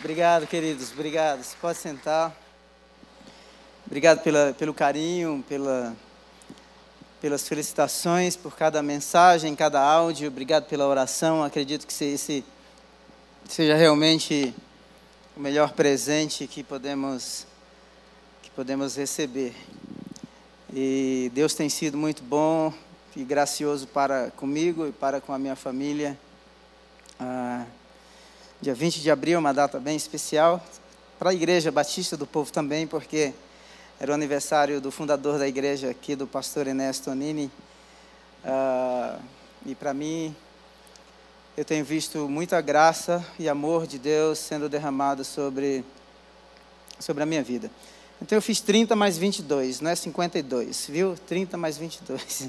Obrigado, queridos. Obrigado. Você pode sentar. Obrigado pela, pelo carinho, pela, pelas felicitações, por cada mensagem, cada áudio. Obrigado pela oração. Acredito que esse seja realmente o melhor presente que podemos que podemos receber. E Deus tem sido muito bom e gracioso para comigo e para com a minha família. Ah, dia 20 de abril é uma data bem especial para a Igreja Batista do Povo também, porque era o aniversário do fundador da igreja aqui, do pastor Ernesto Nini. Ah, e para mim, eu tenho visto muita graça e amor de Deus sendo derramado sobre, sobre a minha vida. Então eu fiz 30 mais 22, não é 52, viu? 30 mais 22.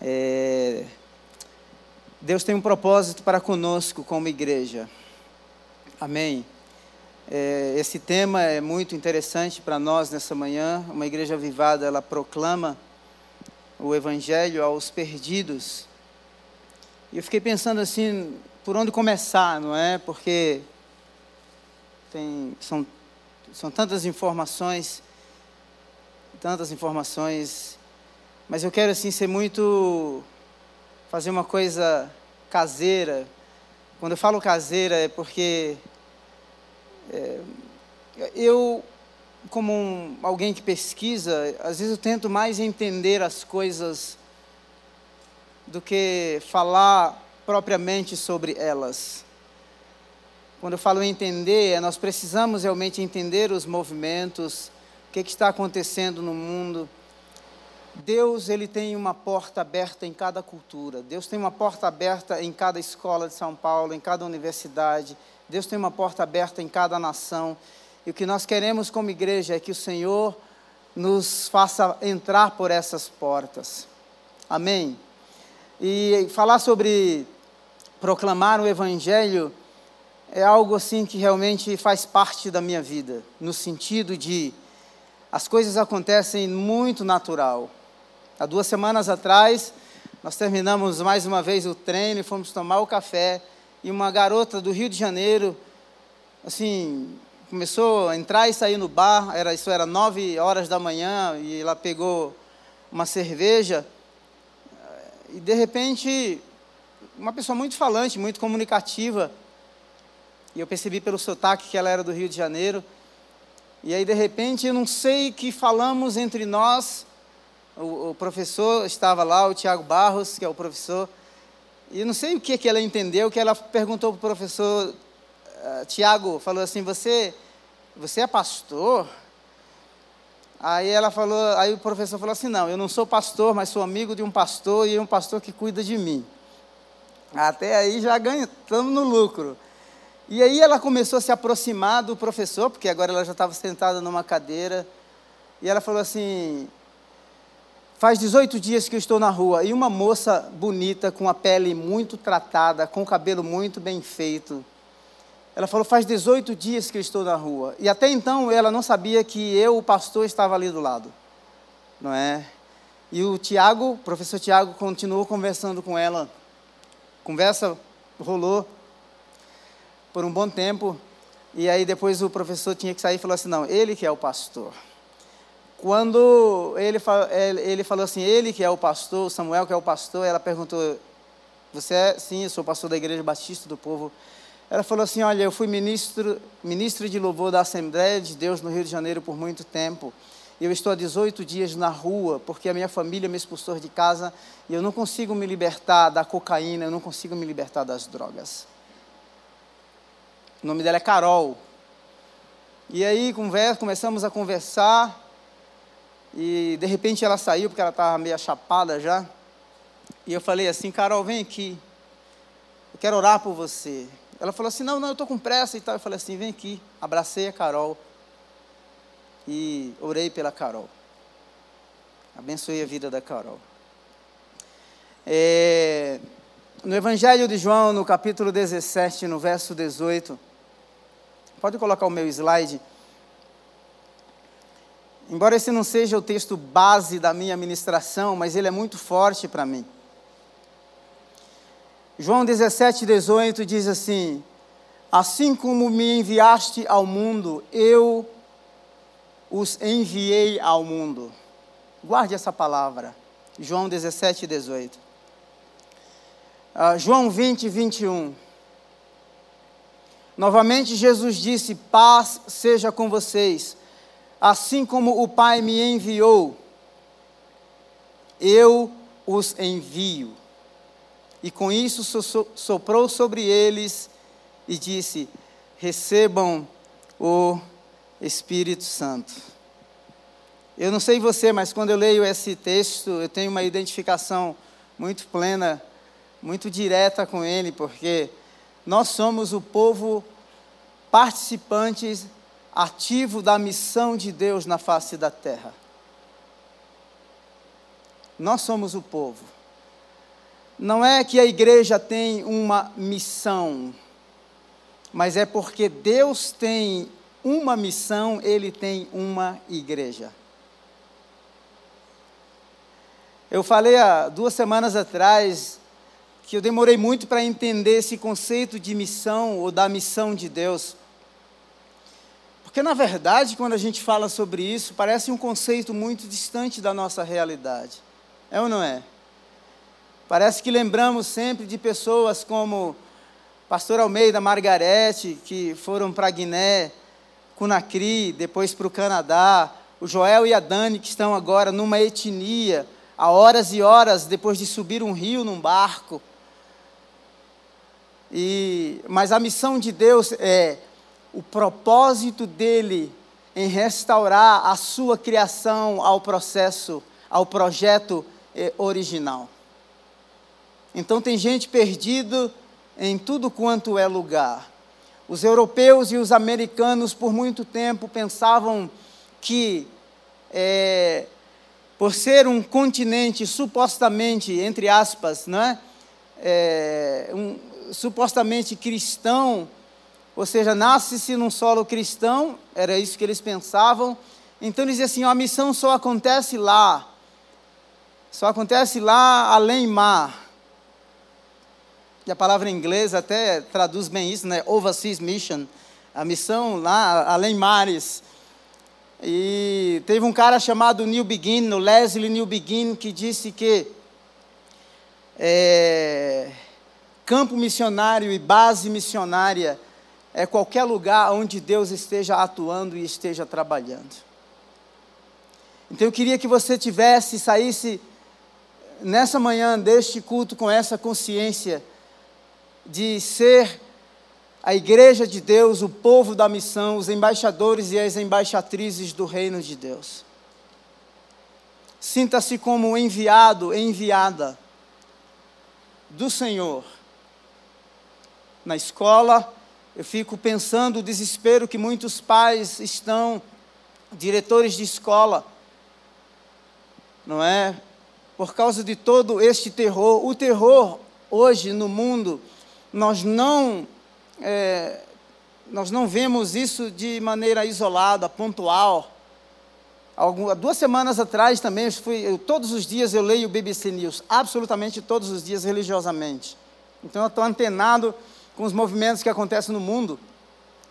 É... Deus tem um propósito para conosco como igreja. Amém. É, esse tema é muito interessante para nós nessa manhã. Uma igreja vivada, ela proclama o evangelho aos perdidos. E eu fiquei pensando assim, por onde começar, não é? Porque tem, são, são tantas informações, tantas informações, mas eu quero assim ser muito, fazer uma coisa caseira. Quando eu falo caseira é porque é, eu, como um, alguém que pesquisa, às vezes eu tento mais entender as coisas do que falar propriamente sobre elas. Quando eu falo entender, é nós precisamos realmente entender os movimentos, o que, que está acontecendo no mundo. Deus ele tem uma porta aberta em cada cultura. Deus tem uma porta aberta em cada escola de São Paulo, em cada universidade. Deus tem uma porta aberta em cada nação. E o que nós queremos como igreja é que o Senhor nos faça entrar por essas portas. Amém. E falar sobre proclamar o Evangelho é algo assim que realmente faz parte da minha vida, no sentido de as coisas acontecem muito natural. Há duas semanas atrás, nós terminamos mais uma vez o treino e fomos tomar o café, e uma garota do Rio de Janeiro, assim, começou a entrar e sair no bar, era, isso era nove horas da manhã, e ela pegou uma cerveja, e de repente, uma pessoa muito falante, muito comunicativa, e eu percebi pelo sotaque que ela era do Rio de Janeiro. E aí, de repente, eu não sei que falamos entre nós. O, o professor estava lá, o Tiago Barros, que é o professor. E não sei o que, que ela entendeu, que ela perguntou para o professor uh, Tiago, falou assim, você, você é pastor? Aí ela falou, aí o professor falou assim, não, eu não sou pastor, mas sou amigo de um pastor e um pastor que cuida de mim. Até aí já ganhamos, estamos no lucro. E aí ela começou a se aproximar do professor, porque agora ela já estava sentada numa cadeira, e ela falou assim: Faz 18 dias que eu estou na rua, e uma moça bonita, com a pele muito tratada, com o cabelo muito bem feito, ela falou: Faz 18 dias que eu estou na rua. E até então ela não sabia que eu, o pastor, estava ali do lado. Não é? E o Tiago, o professor Tiago, continuou conversando com ela. Conversa rolou por um bom tempo. E aí depois o professor tinha que sair e falou assim: Não, ele que é o pastor. Quando ele, ele falou assim: Ele que é o pastor, Samuel que é o pastor, ela perguntou: Você é? Sim, eu sou pastor da Igreja Batista do Povo ela falou assim: Olha, eu fui ministro, ministro de louvor da Assembleia de Deus no Rio de Janeiro por muito tempo. Eu estou há 18 dias na rua porque a minha família me expulsou de casa e eu não consigo me libertar da cocaína, eu não consigo me libertar das drogas. O nome dela é Carol. E aí conversa, começamos a conversar e de repente ela saiu porque ela estava meio chapada já. E eu falei assim: Carol, vem aqui. Eu quero orar por você. Ela falou assim: Não, não, eu estou com pressa e tal. Eu falei assim: Vem aqui. Abracei a Carol e orei pela Carol. Abençoei a vida da Carol. É, no Evangelho de João, no capítulo 17, no verso 18, pode colocar o meu slide. Embora esse não seja o texto base da minha ministração, mas ele é muito forte para mim. João 17, 18 diz assim: Assim como me enviaste ao mundo, eu os enviei ao mundo. Guarde essa palavra. João 17, 18. Uh, João 20, 21. Novamente Jesus disse: Paz seja com vocês. Assim como o Pai me enviou, eu os envio. E com isso soprou sobre eles e disse: Recebam o Espírito Santo. Eu não sei você, mas quando eu leio esse texto, eu tenho uma identificação muito plena, muito direta com ele, porque nós somos o povo participantes ativo da missão de Deus na face da terra. Nós somos o povo. Não é que a igreja tem uma missão, mas é porque Deus tem uma missão, ele tem uma igreja. Eu falei há duas semanas atrás que eu demorei muito para entender esse conceito de missão ou da missão de Deus. Porque, na verdade, quando a gente fala sobre isso, parece um conceito muito distante da nossa realidade. É ou não é? Parece que lembramos sempre de pessoas como Pastor Almeida, Margarete, que foram para Guiné, Conakry, depois para o Canadá, o Joel e a Dani, que estão agora numa etnia, há horas e horas depois de subir um rio num barco. E, mas a missão de Deus é o propósito dele em restaurar a sua criação ao processo, ao projeto eh, original. Então tem gente perdida em tudo quanto é lugar. Os europeus e os americanos, por muito tempo, pensavam que, é, por ser um continente supostamente, entre aspas, não é? é um, supostamente cristão, ou seja, nasce-se num solo cristão, era isso que eles pensavam. Então eles diziam assim: a missão só acontece lá, só acontece lá além mar. E a palavra em inglês até traduz bem isso, né? Overseas Mission. A missão lá, além mares. E teve um cara chamado New Begin, o Leslie New Begin, que disse que é, campo missionário e base missionária é qualquer lugar onde Deus esteja atuando e esteja trabalhando. Então eu queria que você tivesse, saísse nessa manhã deste culto com essa consciência de ser a igreja de Deus, o povo da missão, os embaixadores e as embaixatrizes do reino de Deus. Sinta-se como enviado, enviada do Senhor. Na escola, eu fico pensando o desespero que muitos pais estão, diretores de escola, não é? Por causa de todo este terror. O terror hoje no mundo nós não, é, nós não vemos isso de maneira isolada, pontual. Algumas, duas semanas atrás também, eu fui, eu, todos os dias eu leio o BBC News, absolutamente todos os dias religiosamente. Então eu estou antenado com os movimentos que acontecem no mundo.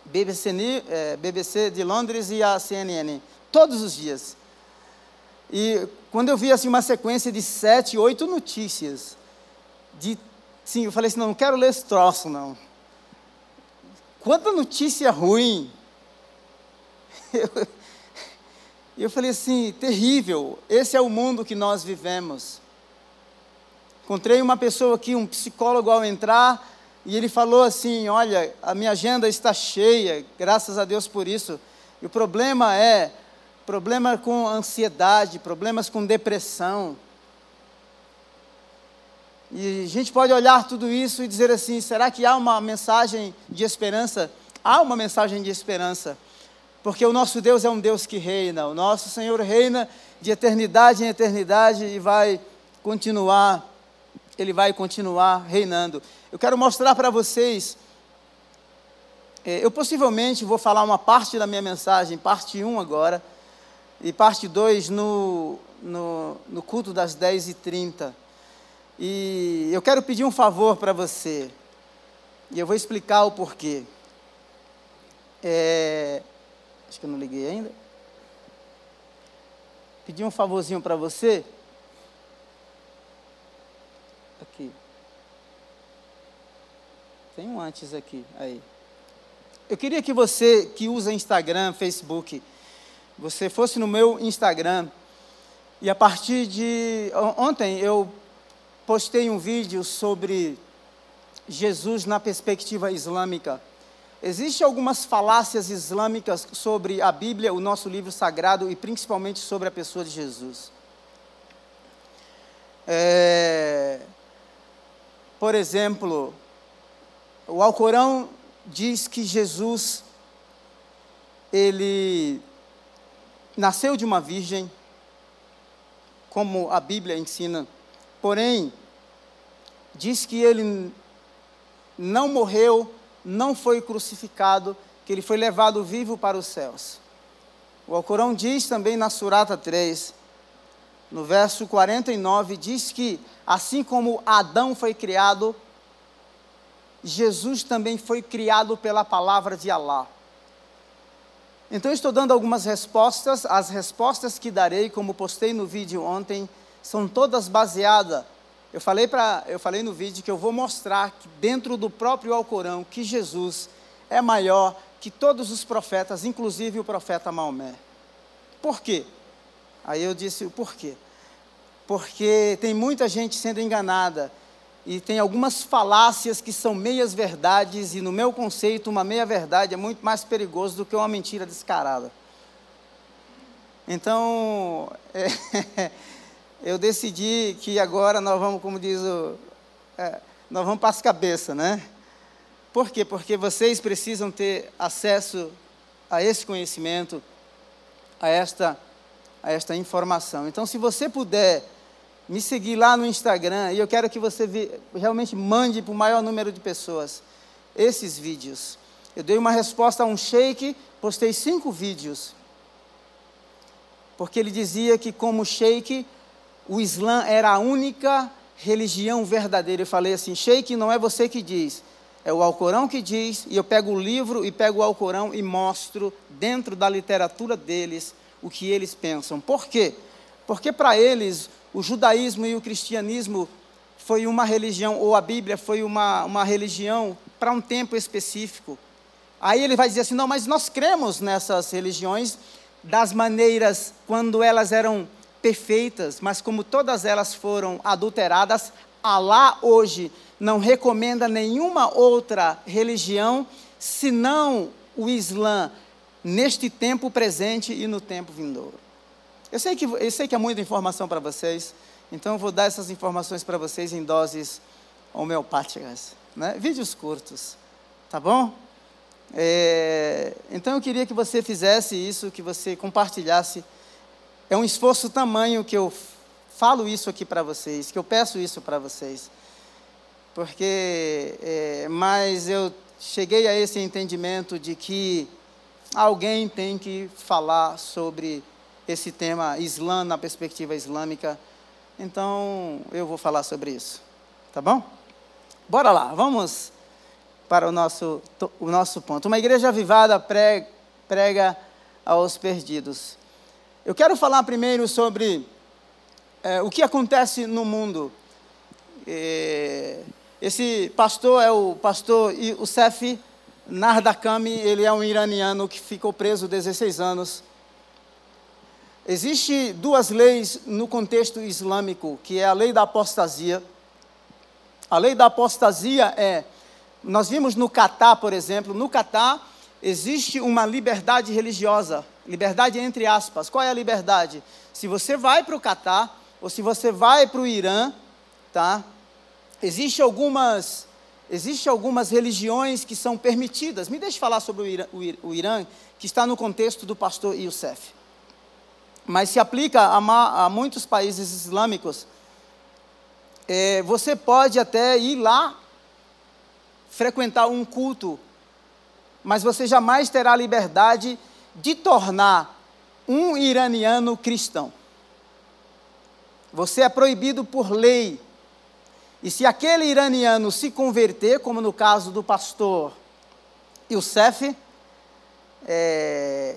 BBC, é, BBC de Londres e a CNN, todos os dias. E quando eu vi assim, uma sequência de sete, oito notícias de Sim, eu falei assim, não, não quero ler esse troço, não. Quanta notícia ruim. Eu, eu falei assim, terrível, esse é o mundo que nós vivemos. Encontrei uma pessoa aqui, um psicólogo ao entrar, e ele falou assim: Olha, a minha agenda está cheia, graças a Deus por isso. E o problema é problema com ansiedade, problemas com depressão. E a gente pode olhar tudo isso e dizer assim: será que há uma mensagem de esperança? Há uma mensagem de esperança, porque o nosso Deus é um Deus que reina, o nosso Senhor reina de eternidade em eternidade e vai continuar, Ele vai continuar reinando. Eu quero mostrar para vocês, é, eu possivelmente vou falar uma parte da minha mensagem, parte 1 agora, e parte 2 no, no, no culto das 10h30. E eu quero pedir um favor para você. E eu vou explicar o porquê. É, acho que eu não liguei ainda. Pedir um favorzinho para você. Aqui. Tem um antes aqui. Aí. Eu queria que você que usa Instagram, Facebook, você fosse no meu Instagram e a partir de ontem eu postei um vídeo sobre Jesus na perspectiva islâmica. Existem algumas falácias islâmicas sobre a Bíblia, o nosso livro sagrado, e principalmente sobre a pessoa de Jesus. É, por exemplo, o Alcorão diz que Jesus, ele nasceu de uma virgem, como a Bíblia ensina, porém, diz que ele não morreu não foi crucificado, que ele foi levado vivo para os céus. O Alcorão diz também na Surata 3, no verso 49, diz que assim como Adão foi criado, Jesus também foi criado pela palavra de Alá. Então estou dando algumas respostas, as respostas que darei, como postei no vídeo ontem, são todas baseadas eu falei, pra, eu falei no vídeo que eu vou mostrar que dentro do próprio Alcorão que Jesus é maior que todos os profetas, inclusive o profeta Maomé. Por quê? Aí eu disse o porquê. Porque tem muita gente sendo enganada e tem algumas falácias que são meias verdades e no meu conceito uma meia verdade é muito mais perigoso do que uma mentira descarada. Então, é, eu decidi que agora nós vamos, como diz o. É, nós vamos para as cabeças, né? Por quê? Porque vocês precisam ter acesso a esse conhecimento, a esta, a esta informação. Então, se você puder me seguir lá no Instagram, e eu quero que você realmente mande para o maior número de pessoas esses vídeos. Eu dei uma resposta a um sheik, postei cinco vídeos. Porque ele dizia que, como sheik, o Islã era a única religião verdadeira. Eu falei assim, Sheik, não é você que diz, é o Alcorão que diz, e eu pego o livro e pego o Alcorão e mostro dentro da literatura deles o que eles pensam. Por quê? Porque para eles o judaísmo e o cristianismo foi uma religião, ou a Bíblia foi uma, uma religião para um tempo específico. Aí ele vai dizer assim: não, mas nós cremos nessas religiões das maneiras quando elas eram perfeitas, mas como todas elas foram adulteradas, Alá hoje não recomenda nenhuma outra religião senão o Islã neste tempo presente e no tempo vindouro. Eu sei que, eu sei que é muita informação para vocês, então eu vou dar essas informações para vocês em doses homeopáticas, né? vídeos curtos, tá bom? É, então eu queria que você fizesse isso, que você compartilhasse é um esforço tamanho que eu falo isso aqui para vocês, que eu peço isso para vocês. Porque, é, mas eu cheguei a esse entendimento de que alguém tem que falar sobre esse tema Islã na perspectiva islâmica. Então, eu vou falar sobre isso. Tá bom? Bora lá, vamos para o nosso, o nosso ponto. Uma igreja avivada prega aos perdidos. Eu quero falar primeiro sobre é, o que acontece no mundo. É, esse pastor é o pastor Youssef Nardakami, ele é um iraniano que ficou preso 16 anos. Existem duas leis no contexto islâmico, que é a lei da apostasia. A lei da apostasia é, nós vimos no Catar, por exemplo, no Catar existe uma liberdade religiosa Liberdade entre aspas. Qual é a liberdade? Se você vai para o Catar, ou se você vai para o Irã, tá? Existe algumas, existe algumas religiões que são permitidas. Me deixe falar sobre o Irã, o Irã, que está no contexto do pastor Youssef. Mas se aplica a, a muitos países islâmicos. É, você pode até ir lá frequentar um culto, mas você jamais terá liberdade de tornar um iraniano cristão. Você é proibido por lei. E se aquele iraniano se converter, como no caso do pastor Youssef,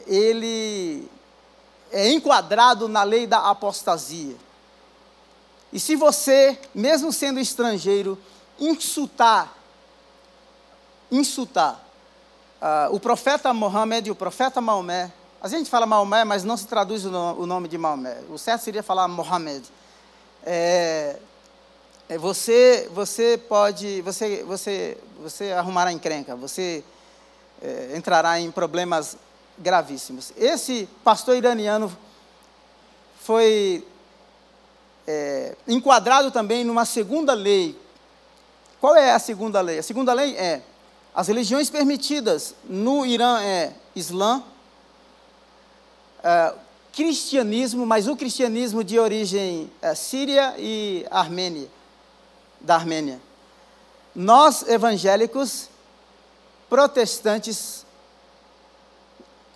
ele é enquadrado na lei da apostasia. E se você, mesmo sendo estrangeiro, insultar, insultar uh, o profeta Mohammed e o profeta Maomé, a gente fala Maomé, mas não se traduz o, no, o nome de Maomé. O certo seria falar Mohammed. É, é, você, você pode, você, você, você arrumará encrenca, você é, entrará em problemas gravíssimos. Esse pastor iraniano foi é, enquadrado também numa segunda lei. Qual é a segunda lei? A segunda lei é as religiões permitidas no Irã é Islã, é, cristianismo, mas o cristianismo de origem é, síria e armênia, da Armênia. Nós evangélicos, protestantes,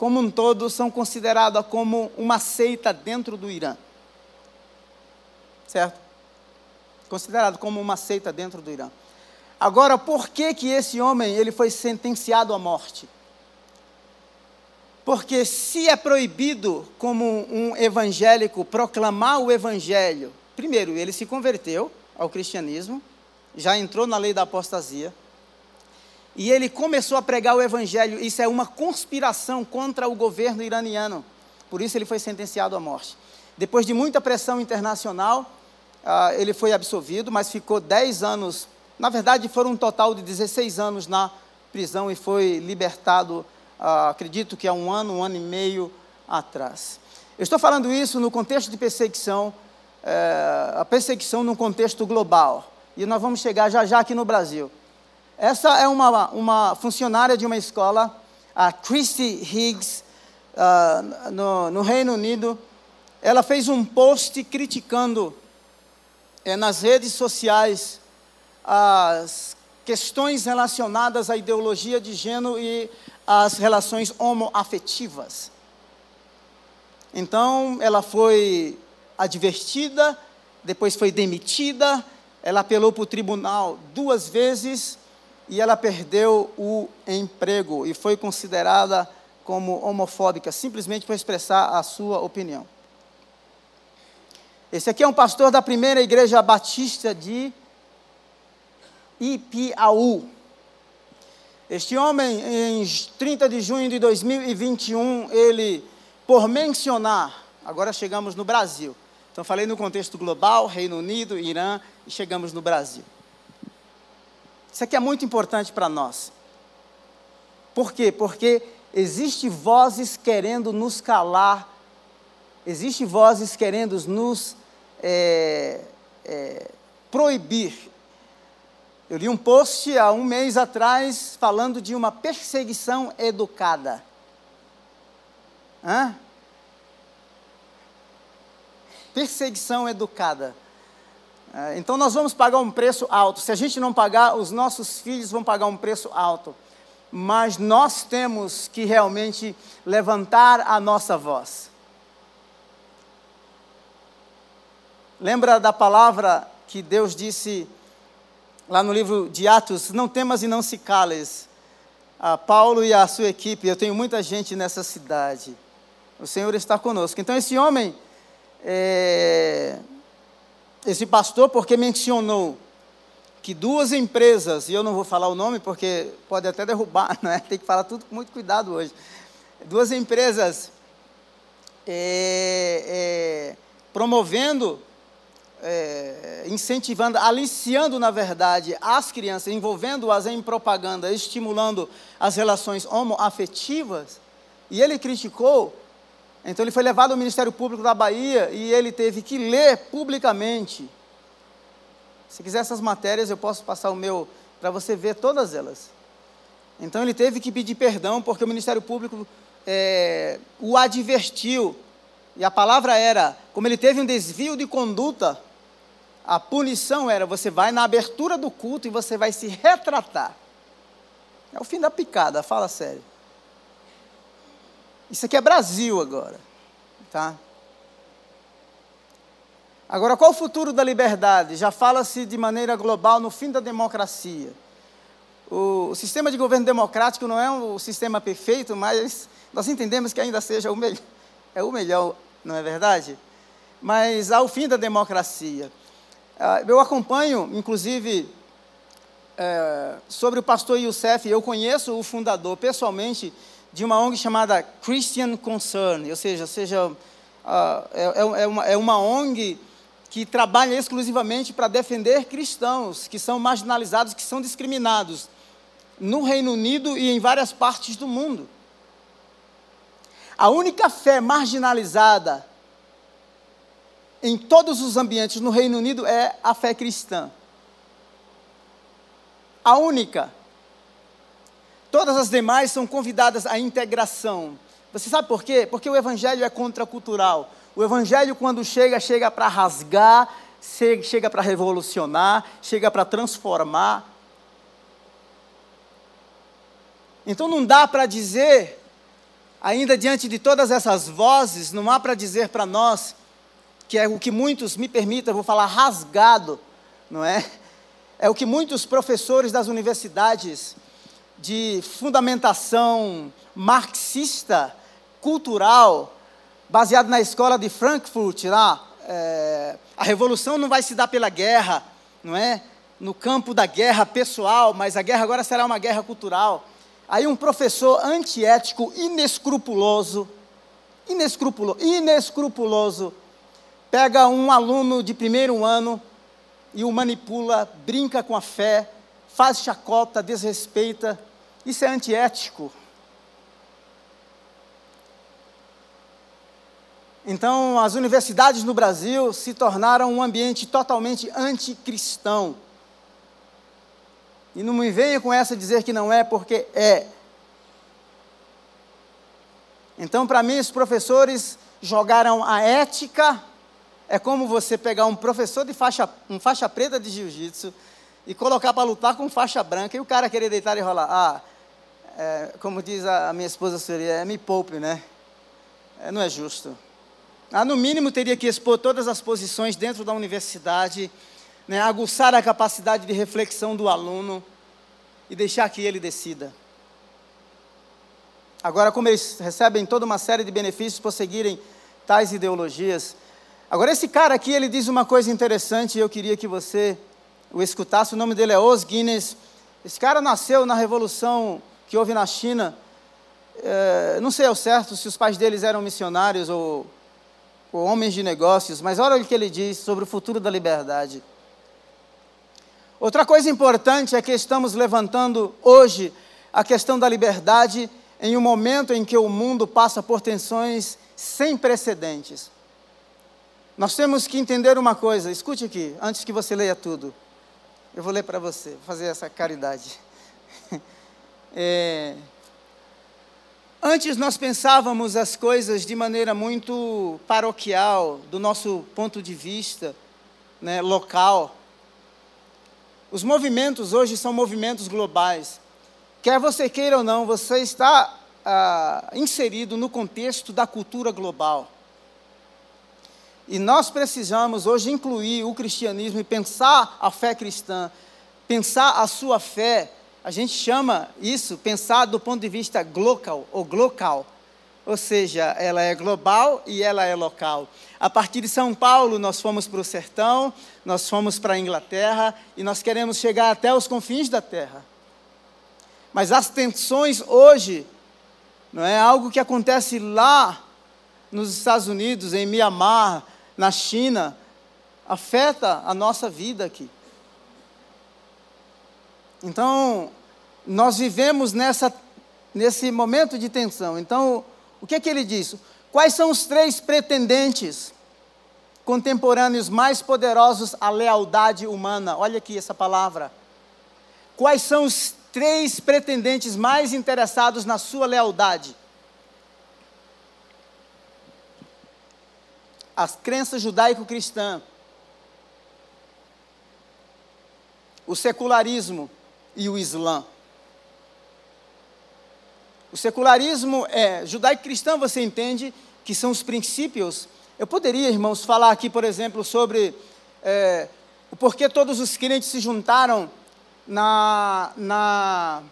como um todo, são considerados como uma seita dentro do Irã. Certo? Considerado como uma seita dentro do Irã. Agora, por que que esse homem ele foi sentenciado à morte? Porque se é proibido como um evangélico proclamar o evangelho, primeiro, ele se converteu ao cristianismo, já entrou na lei da apostasia, e ele começou a pregar o evangelho. Isso é uma conspiração contra o governo iraniano. Por isso ele foi sentenciado à morte. Depois de muita pressão internacional, uh, ele foi absolvido, mas ficou 10 anos. Na verdade, foram um total de 16 anos na prisão e foi libertado, uh, acredito que há um ano, um ano e meio atrás. Eu estou falando isso no contexto de perseguição, uh, a perseguição num contexto global. E nós vamos chegar já já aqui no Brasil. Essa é uma, uma funcionária de uma escola, a Christy Higgs, uh, no, no, Reino Unido. Ela fez um post criticando é, nas redes sociais as questões relacionadas à ideologia de gênero e às relações homoafetivas. Então, ela foi advertida, depois foi demitida, ela apelou para o tribunal duas vezes e ela perdeu o emprego e foi considerada como homofóbica, simplesmente por expressar a sua opinião. Esse aqui é um pastor da primeira igreja batista de Ipiaú. Este homem, em 30 de junho de 2021, ele, por mencionar, agora chegamos no Brasil. Então, falei no contexto global, Reino Unido, Irã, e chegamos no Brasil. Isso aqui é muito importante para nós. Por quê? Porque existe vozes querendo nos calar, existe vozes querendo nos é, é, proibir. Eu li um post há um mês atrás falando de uma perseguição educada. Hã? Perseguição educada. É, então nós vamos pagar um preço alto. Se a gente não pagar, os nossos filhos vão pagar um preço alto. Mas nós temos que realmente levantar a nossa voz. Lembra da palavra que Deus disse lá no livro de Atos: Não temas e não se cales. A Paulo e a sua equipe, eu tenho muita gente nessa cidade. O Senhor está conosco. Então, esse homem, é, esse pastor porque mencionou que duas empresas, e eu não vou falar o nome porque pode até derrubar, né? tem que falar tudo com muito cuidado hoje. Duas empresas é, é, promovendo, é, incentivando, aliciando, na verdade, as crianças, envolvendo-as em propaganda, estimulando as relações homoafetivas, e ele criticou então ele foi levado ao Ministério Público da Bahia e ele teve que ler publicamente. Se quiser essas matérias, eu posso passar o meu para você ver todas elas. Então ele teve que pedir perdão porque o Ministério Público é, o advertiu. E a palavra era, como ele teve um desvio de conduta, a punição era: você vai na abertura do culto e você vai se retratar. É o fim da picada, fala sério. Isso aqui é Brasil agora, tá? Agora, qual o futuro da liberdade? Já fala-se de maneira global no fim da democracia. O, sistema de governo democrático não é um sistema perfeito, mas nós entendemos que ainda seja o melhor, é o melhor, não é verdade? Mas ao fim da democracia. Ah, eu acompanho, inclusive, é, sobre o pastor Youssef, eu conheço o fundador pessoalmente de uma ONG chamada Christian Concern, ou seja, seja é, é, é, uma, é uma ONG que trabalha exclusivamente para defender cristãos que são marginalizados, que são discriminados no Reino Unido e em várias partes do mundo. A única fé marginalizada em todos os ambientes no Reino Unido é a fé cristã. A única. Todas as demais são convidadas à integração. Você sabe por quê? Porque o evangelho é contracultural. O evangelho, quando chega, chega para rasgar, chega para revolucionar, chega para transformar. Então não dá para dizer, ainda diante de todas essas vozes, não há para dizer para nós, que é o que muitos, me permitam, vou falar rasgado, não é? É o que muitos professores das universidades de fundamentação marxista, cultural, baseado na escola de Frankfurt, lá, é, a revolução não vai se dar pela guerra, não é? No campo da guerra pessoal, mas a guerra agora será uma guerra cultural. Aí um professor antiético, inescrupuloso, inescrupuloso, inescrupuloso, pega um aluno de primeiro ano e o manipula, brinca com a fé, faz chacota, desrespeita. Isso é antiético. Então, as universidades no Brasil se tornaram um ambiente totalmente anticristão. E não me venha com essa dizer que não é, porque é. Então, para mim, os professores jogaram a ética. É como você pegar um professor de faixa, um faixa preta de jiu-jitsu e colocar para lutar com faixa branca e o cara querer deitar e rolar. Ah, é, como diz a minha esposa seria, é me poupe, né? É, não é justo. Ah, no mínimo teria que expor todas as posições dentro da universidade né, aguçar a capacidade de reflexão do aluno e deixar que ele decida. Agora, como eles recebem toda uma série de benefícios por seguirem tais ideologias. Agora, esse cara aqui, ele diz uma coisa interessante e eu queria que você o escutasse. O nome dele é Os Guinness. Esse cara nasceu na revolução que houve na China. É, não sei ao certo se os pais deles eram missionários ou, ou homens de negócios, mas olha o que ele diz sobre o futuro da liberdade. Outra coisa importante é que estamos levantando hoje a questão da liberdade em um momento em que o mundo passa por tensões sem precedentes. Nós temos que entender uma coisa, escute aqui, antes que você leia tudo. Eu vou ler para você, vou fazer essa caridade. É, antes nós pensávamos as coisas de maneira muito paroquial, do nosso ponto de vista, né, local. Os movimentos hoje são movimentos globais. Quer você queira ou não, você está ah, inserido no contexto da cultura global. E nós precisamos hoje incluir o cristianismo e pensar a fé cristã, pensar a sua fé. A gente chama isso, pensar do ponto de vista global ou glocal. Ou seja, ela é global e ela é local. A partir de São Paulo, nós fomos para o sertão, nós fomos para a Inglaterra e nós queremos chegar até os confins da terra. Mas as tensões hoje não é algo que acontece lá nos Estados Unidos, em Mianmar, na China, afeta a nossa vida aqui. Então, nós vivemos nessa, nesse momento de tensão. Então, o que é que ele diz? Quais são os três pretendentes contemporâneos mais poderosos à lealdade humana? Olha aqui essa palavra. Quais são os três pretendentes mais interessados na sua lealdade? A crença judaico-cristã, o secularismo e o Islã. O secularismo é judaico-cristão, você entende que são os princípios. Eu poderia, irmãos, falar aqui, por exemplo, sobre é, o porquê todos os crentes se juntaram na, na,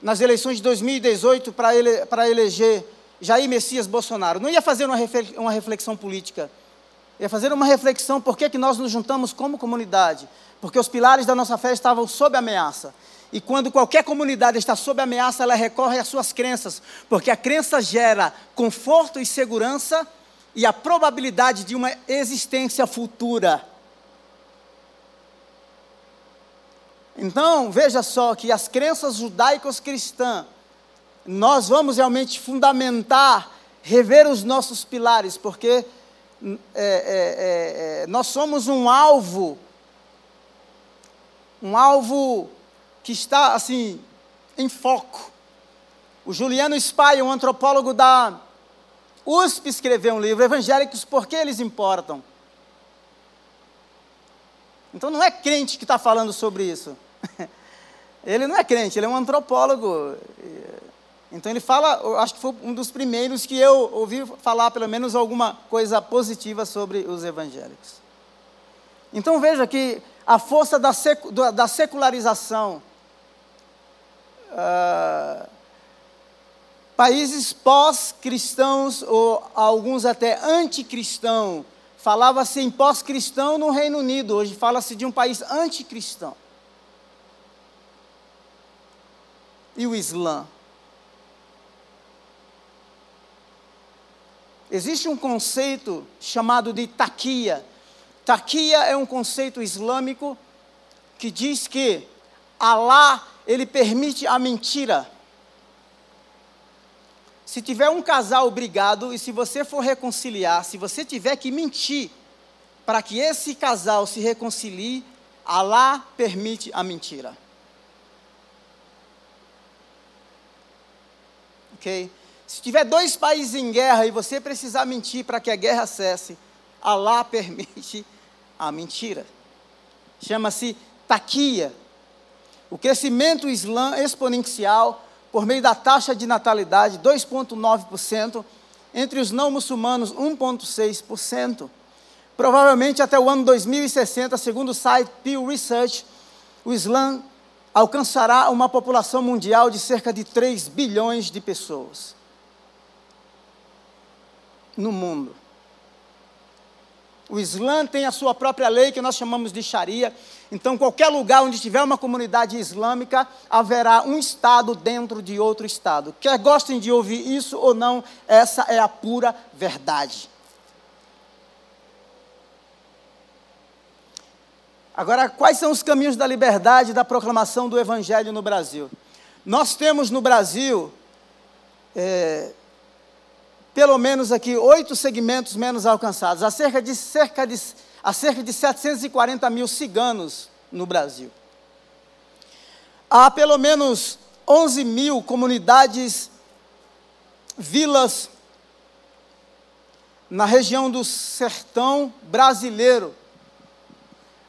nas eleições de 2018 para ele, eleger Jair Messias Bolsonaro. Não ia fazer uma reflexão política, ia fazer uma reflexão por que, que nós nos juntamos como comunidade. Porque os pilares da nossa fé estavam sob ameaça. E quando qualquer comunidade está sob ameaça, ela recorre às suas crenças, porque a crença gera conforto e segurança e a probabilidade de uma existência futura. Então, veja só que as crenças judaicos cristãs, nós vamos realmente fundamentar, rever os nossos pilares, porque é, é, é, é, nós somos um alvo, um alvo que está assim em foco. O Juliano Spy, um antropólogo da USP, escreveu um livro, Evangélicos, por que eles importam? Então não é crente que está falando sobre isso. Ele não é crente, ele é um antropólogo. Então ele fala, eu acho que foi um dos primeiros que eu ouvi falar pelo menos alguma coisa positiva sobre os evangélicos. Então veja que a força da, da secularização, uh, países pós-cristãos ou alguns até anticristãos, falava-se em pós-cristão no Reino Unido, hoje fala-se de um país anticristão. E o Islã? Existe um conceito chamado de taquia. Taquia é um conceito islâmico que diz que Alá, ele permite a mentira. Se tiver um casal brigado e se você for reconciliar, se você tiver que mentir para que esse casal se reconcilie, Alá permite a mentira. Ok? Se tiver dois países em guerra e você precisar mentir para que a guerra cesse, Alá permite a mentira. Chama-se taquia. O crescimento islã exponencial por meio da taxa de natalidade 2,9%, entre os não muçulmanos 1,6%. Provavelmente até o ano 2060, segundo o site Pew Research, o Islã alcançará uma população mundial de cerca de 3 bilhões de pessoas no mundo. O Islã tem a sua própria lei, que nós chamamos de Sharia. Então, qualquer lugar onde tiver uma comunidade islâmica, haverá um Estado dentro de outro Estado. Quer gostem de ouvir isso ou não, essa é a pura verdade. Agora, quais são os caminhos da liberdade e da proclamação do Evangelho no Brasil? Nós temos no Brasil é, pelo menos aqui oito segmentos menos alcançados, há cerca de, cerca de, há cerca de 740 mil ciganos no Brasil. Há pelo menos 11 mil comunidades, vilas na região do sertão brasileiro,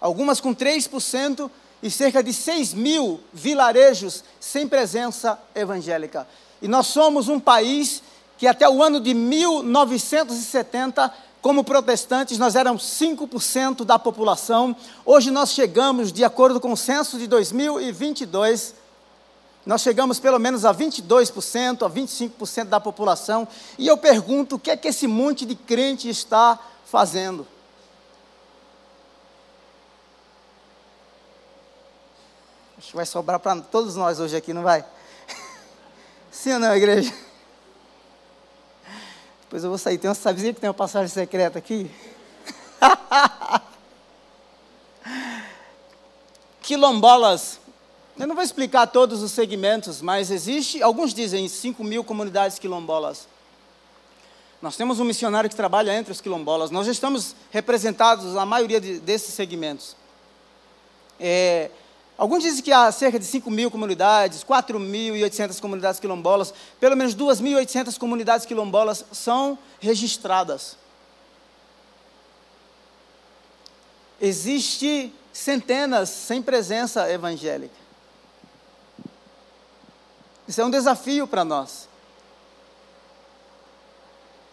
algumas com 3% e cerca de 6 mil vilarejos sem presença evangélica. E nós somos um país que até o ano de 1970, como protestantes, nós éramos 5% da população. Hoje nós chegamos, de acordo com o censo de 2022, nós chegamos pelo menos a 22%, a 25% da população. E eu pergunto, o que é que esse monte de crente está fazendo? Acho que vai sobrar para todos nós hoje aqui, não vai? Sim ou não, igreja? Depois eu vou sair. Tem uma, sabia que tem uma passagem secreta aqui? Quilombolas. Eu não vou explicar todos os segmentos, mas existe, alguns dizem 5 mil comunidades quilombolas. Nós temos um missionário que trabalha entre os quilombolas. Nós estamos representados na maioria de, desses segmentos. É, Alguns dizem que há cerca de 5 mil comunidades, 4.800 comunidades quilombolas, pelo menos 2.800 comunidades quilombolas são registradas. Existe centenas sem presença evangélica. Isso é um desafio para nós.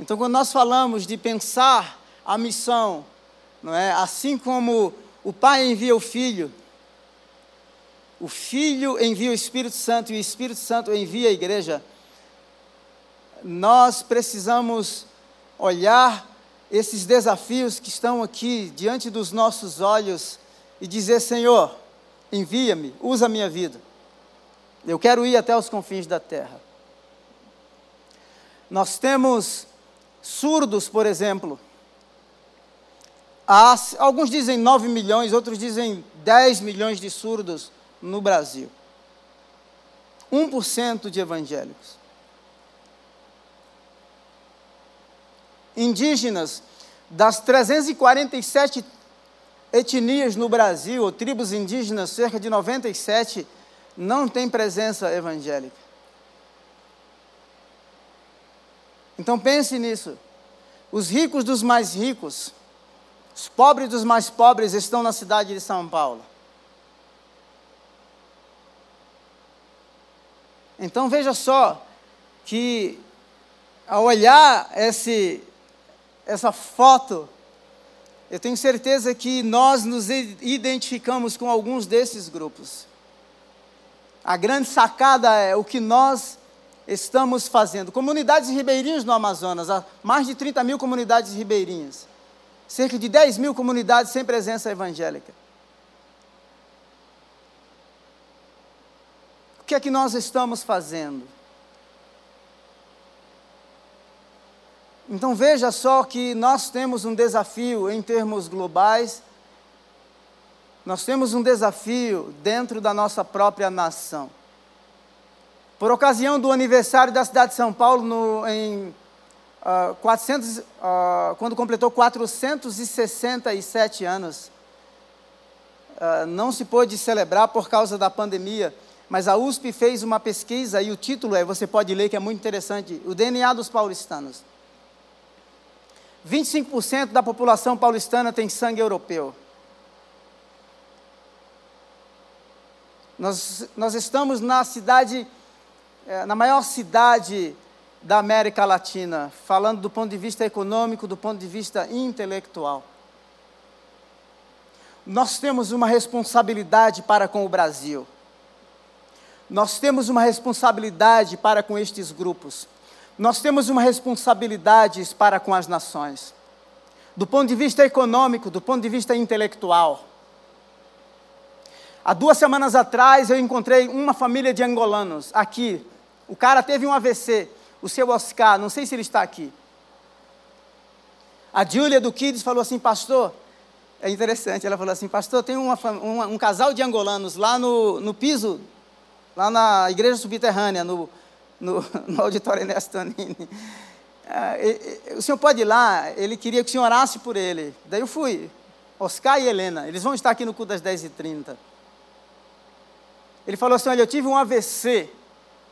Então, quando nós falamos de pensar a missão, não é? Assim como o pai envia o filho, o Filho envia o Espírito Santo e o Espírito Santo envia a igreja, nós precisamos olhar esses desafios que estão aqui diante dos nossos olhos e dizer: Senhor, envia-me, usa a minha vida. Eu quero ir até os confins da terra. Nós temos surdos, por exemplo. Há, alguns dizem 9 milhões, outros dizem 10 milhões de surdos no Brasil. 1% de evangélicos. Indígenas, das 347 etnias no Brasil, ou tribos indígenas, cerca de 97 não tem presença evangélica. Então pense nisso. Os ricos dos mais ricos, os pobres dos mais pobres estão na cidade de São Paulo. Então veja só que ao olhar esse, essa foto, eu tenho certeza que nós nos identificamos com alguns desses grupos. A grande sacada é o que nós estamos fazendo. Comunidades ribeirinhas no Amazonas, há mais de 30 mil comunidades ribeirinhas, cerca de 10 mil comunidades sem presença evangélica. Que é que nós estamos fazendo? Então veja só que nós temos um desafio em termos globais, nós temos um desafio dentro da nossa própria nação. Por ocasião do aniversário da cidade de São Paulo, no, em uh, 400, uh, quando completou 467 anos, uh, não se pôde celebrar por causa da pandemia, mas a USP fez uma pesquisa e o título é, você pode ler que é muito interessante, o DNA dos paulistanos. 25% da população paulistana tem sangue europeu. Nós, nós estamos na cidade, é, na maior cidade da América Latina, falando do ponto de vista econômico, do ponto de vista intelectual. Nós temos uma responsabilidade para com o Brasil. Nós temos uma responsabilidade para com estes grupos nós temos uma responsabilidade para com as nações, do ponto de vista econômico, do ponto de vista intelectual. Há duas semanas atrás eu encontrei uma família de angolanos aqui. O cara teve um AVC, o seu Oscar, não sei se ele está aqui. A Júlia do Kids falou assim, pastor, é interessante, ela falou assim, pastor, tem uma, um casal de angolanos lá no, no piso, lá na igreja subterrânea, no, no, no auditório Ernesto Tonini. Ah, o senhor pode ir lá, ele queria que o senhor orasse por ele. Daí eu fui. Oscar e Helena, eles vão estar aqui no culto das 10h30. Ele falou assim: Olha, eu tive um AVC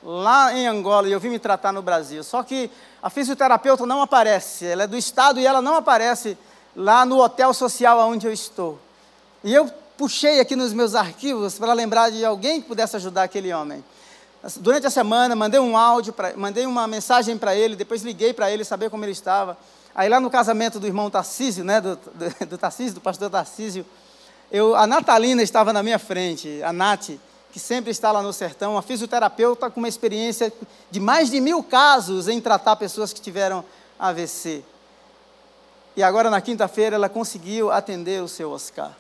lá em Angola e eu vim me tratar no Brasil. Só que a fisioterapeuta não aparece, ela é do Estado e ela não aparece lá no hotel social onde eu estou. E eu puxei aqui nos meus arquivos para lembrar de alguém que pudesse ajudar aquele homem. Durante a semana, mandei um áudio, pra, mandei uma mensagem para ele, depois liguei para ele saber como ele estava. Aí lá no casamento do irmão Tarcísio, né, do, do, do Tarcísio, do pastor Tarcísio, eu, a Natalina estava na minha frente, a Nath, que sempre está lá no sertão, uma fisioterapeuta com uma experiência de mais de mil casos em tratar pessoas que tiveram AVC. E agora, na quinta-feira, ela conseguiu atender o seu Oscar.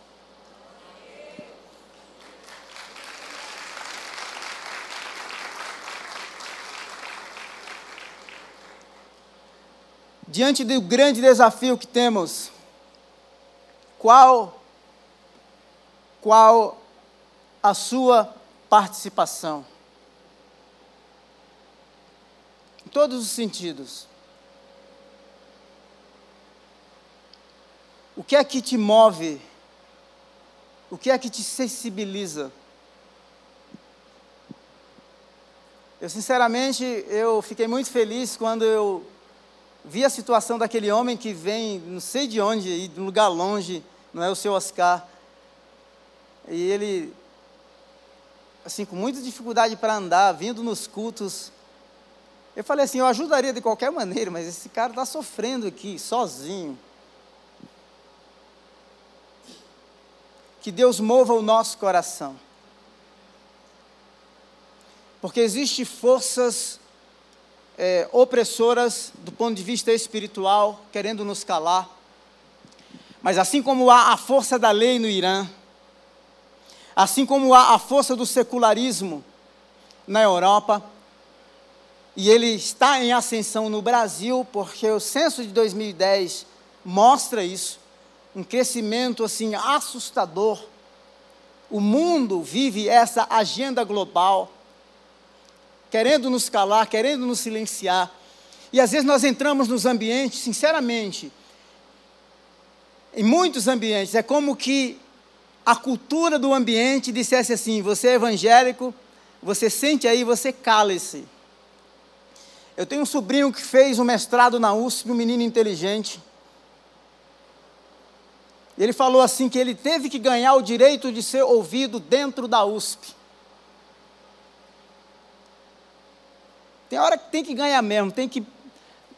Diante do grande desafio que temos, qual qual a sua participação? Em todos os sentidos. O que é que te move? O que é que te sensibiliza? Eu sinceramente, eu fiquei muito feliz quando eu vi a situação daquele homem que vem, não sei de onde, de um lugar longe, não é o seu Oscar. E ele, assim, com muita dificuldade para andar, vindo nos cultos. Eu falei assim: eu ajudaria de qualquer maneira, mas esse cara está sofrendo aqui, sozinho. Que Deus mova o nosso coração. porque existem forças é, opressoras do ponto de vista espiritual, querendo nos calar. Mas assim como há a força da lei no Irã, assim como há a força do secularismo na Europa, e ele está em ascensão no Brasil, porque o censo de 2010 mostra isso, um crescimento assim assustador. O mundo vive essa agenda global, querendo nos calar, querendo nos silenciar. E às vezes nós entramos nos ambientes, sinceramente, em muitos ambientes, é como que a cultura do ambiente dissesse assim: você é evangélico, você sente aí, você cale-se. Eu tenho um sobrinho que fez um mestrado na USP, um menino inteligente. Ele falou assim que ele teve que ganhar o direito de ser ouvido dentro da USP. Tem hora que tem que ganhar mesmo, tem que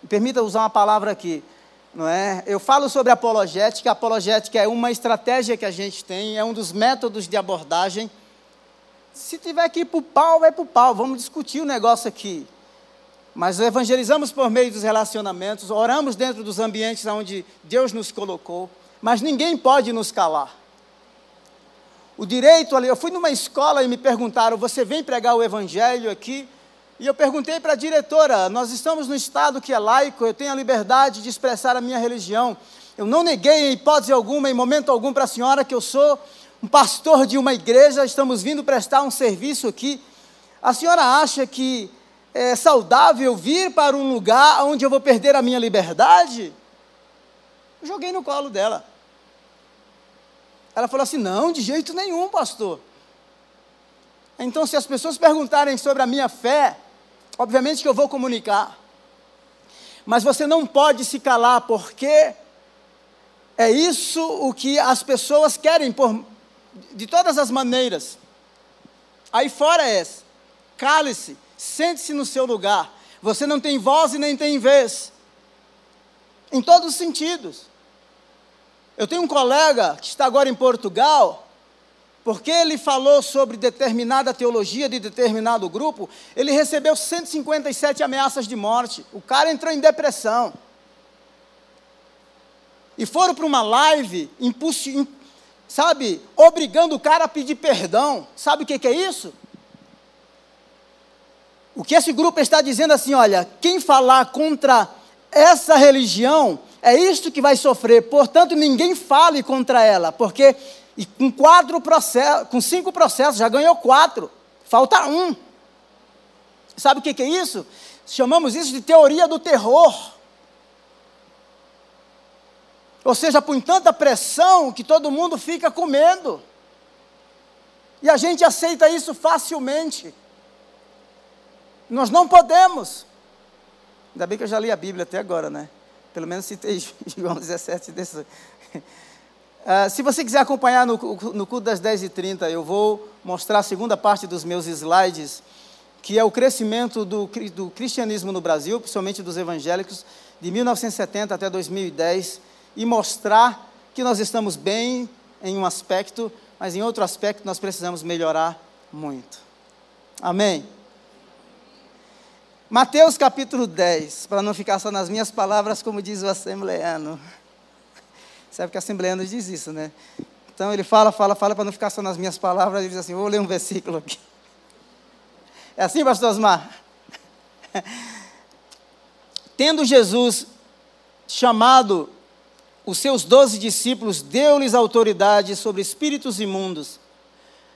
permita usar uma palavra aqui, não é? Eu falo sobre apologética, apologética é uma estratégia que a gente tem, é um dos métodos de abordagem. Se tiver que ir para o pau, vai para o pau, vamos discutir o negócio aqui. Mas evangelizamos por meio dos relacionamentos, oramos dentro dos ambientes onde Deus nos colocou, mas ninguém pode nos calar. O direito ali, eu fui numa escola e me perguntaram: você vem pregar o evangelho aqui? E eu perguntei para a diretora: nós estamos no estado que é laico, eu tenho a liberdade de expressar a minha religião. Eu não neguei em hipótese alguma, em momento algum, para a senhora que eu sou um pastor de uma igreja, estamos vindo prestar um serviço aqui. A senhora acha que é saudável vir para um lugar onde eu vou perder a minha liberdade? Eu joguei no colo dela. Ela falou assim: não, de jeito nenhum, pastor. Então, se as pessoas perguntarem sobre a minha fé, obviamente que eu vou comunicar. Mas você não pode se calar, porque é isso o que as pessoas querem por, de todas as maneiras. Aí fora é, cale-se Sente-se no seu lugar. Você não tem voz e nem tem vez. Em todos os sentidos. Eu tenho um colega que está agora em Portugal, porque ele falou sobre determinada teologia de determinado grupo, ele recebeu 157 ameaças de morte. O cara entrou em depressão. E foram para uma live, impulsi, sabe, obrigando o cara a pedir perdão. Sabe o que, que é isso? O que esse grupo está dizendo assim, olha, quem falar contra essa religião é isto que vai sofrer. Portanto, ninguém fale contra ela, porque e com quatro processos, com cinco processos já ganhou quatro, falta um. Sabe o que, é isso? Chamamos isso de teoria do terror. Ou seja, põe tanta pressão que todo mundo fica com medo. E a gente aceita isso facilmente. Nós não podemos. Ainda bem que eu já li a Bíblia até agora, né? Pelo menos citei João 17 desse. Uh, se você quiser acompanhar no, no culto das 10h30, eu vou mostrar a segunda parte dos meus slides, que é o crescimento do, do cristianismo no Brasil, principalmente dos evangélicos, de 1970 até 2010, e mostrar que nós estamos bem em um aspecto, mas em outro aspecto nós precisamos melhorar muito. Amém? Mateus capítulo 10, para não ficar só nas minhas palavras, como diz o assembleano. Sabe que o assembleano diz isso, né? Então ele fala, fala, fala, para não ficar só nas minhas palavras, ele diz assim: vou ler um versículo aqui. É assim, pastor Osmar? Tendo Jesus chamado os seus doze discípulos, deu-lhes autoridade sobre espíritos imundos.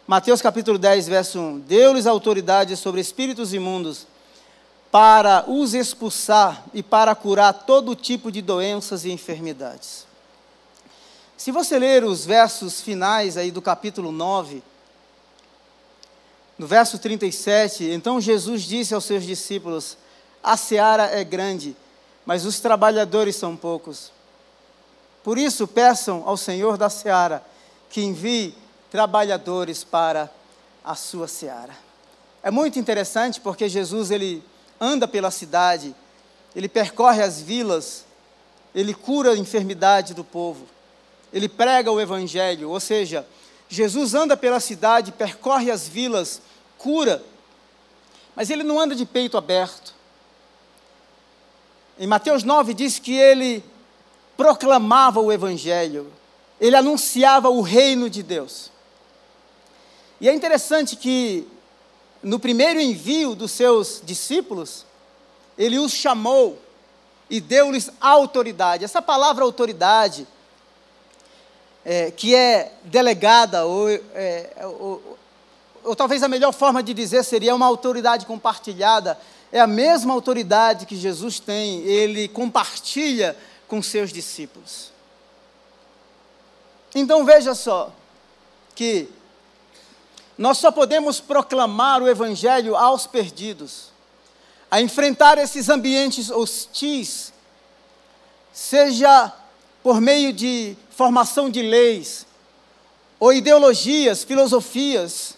Mateus capítulo 10, verso 1. Deu-lhes autoridade sobre espíritos imundos para os expulsar e para curar todo tipo de doenças e enfermidades. Se você ler os versos finais aí do capítulo 9, no verso 37, então Jesus disse aos seus discípulos: A seara é grande, mas os trabalhadores são poucos. Por isso, peçam ao Senhor da seara que envie trabalhadores para a sua seara. É muito interessante porque Jesus ele anda pela cidade, ele percorre as vilas, ele cura a enfermidade do povo, ele prega o evangelho, ou seja, Jesus anda pela cidade, percorre as vilas, cura, mas ele não anda de peito aberto. Em Mateus 9 diz que ele proclamava o Evangelho, ele anunciava o reino de Deus. E é interessante que no primeiro envio dos seus discípulos, ele os chamou e deu-lhes autoridade. Essa palavra autoridade, é, que é delegada, ou, é, ou, ou talvez a melhor forma de dizer seria uma autoridade compartilhada, é a mesma autoridade que Jesus tem, ele compartilha com seus discípulos. Então veja só, que nós só podemos proclamar o Evangelho aos perdidos, a enfrentar esses ambientes hostis, seja por meio de formação de leis, ou ideologias, filosofias,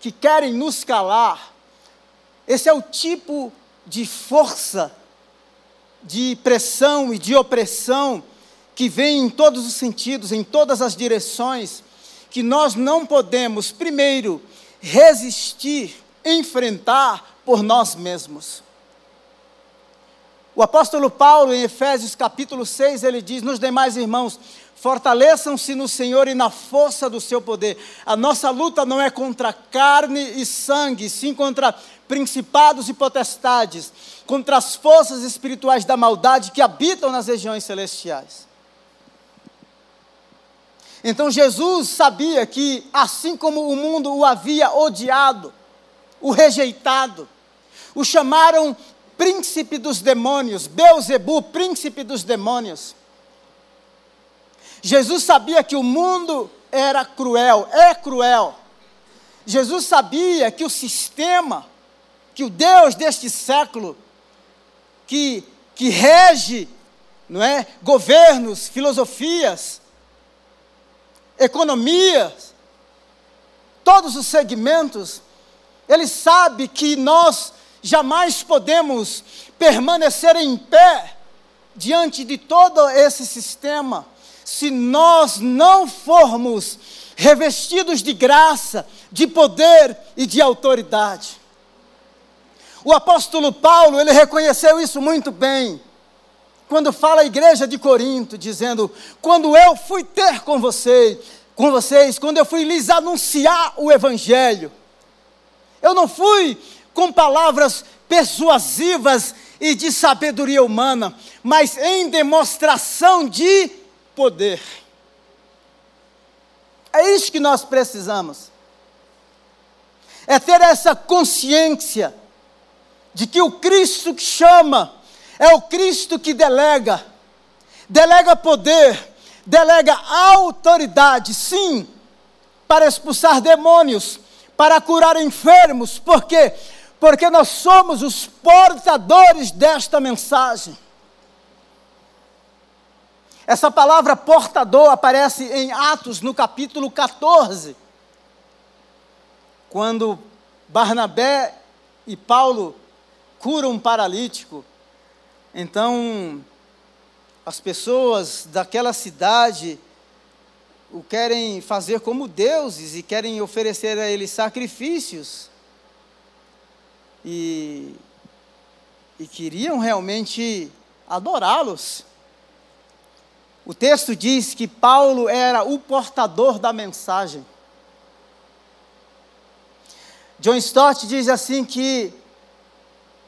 que querem nos calar. Esse é o tipo de força, de pressão e de opressão que vem em todos os sentidos, em todas as direções que nós não podemos, primeiro, resistir, enfrentar por nós mesmos. O apóstolo Paulo, em Efésios capítulo 6, ele diz: Nos demais irmãos, fortaleçam-se no Senhor e na força do seu poder. A nossa luta não é contra carne e sangue, sim contra principados e potestades, contra as forças espirituais da maldade que habitam nas regiões celestiais. Então Jesus sabia que, assim como o mundo o havia odiado, o rejeitado, o chamaram príncipe dos demônios, Beuzebu, príncipe dos demônios. Jesus sabia que o mundo era cruel, é cruel. Jesus sabia que o sistema, que o Deus deste século, que, que rege, não é, governos, filosofias, economia, todos os segmentos, ele sabe que nós jamais podemos permanecer em pé diante de todo esse sistema se nós não formos revestidos de graça, de poder e de autoridade. O apóstolo Paulo, ele reconheceu isso muito bem quando fala a igreja de Corinto, dizendo: quando eu fui ter com vocês, com vocês, quando eu fui lhes anunciar o evangelho, eu não fui com palavras persuasivas e de sabedoria humana, mas em demonstração de poder. É isso que nós precisamos. É ter essa consciência de que o Cristo que chama é o Cristo que delega, delega poder, delega autoridade, sim, para expulsar demônios, para curar enfermos, por quê? Porque nós somos os portadores desta mensagem. Essa palavra portador aparece em Atos, no capítulo 14, quando Barnabé e Paulo curam um paralítico. Então, as pessoas daquela cidade o querem fazer como deuses e querem oferecer a ele sacrifícios. E, e queriam realmente adorá-los. O texto diz que Paulo era o portador da mensagem. John Stott diz assim que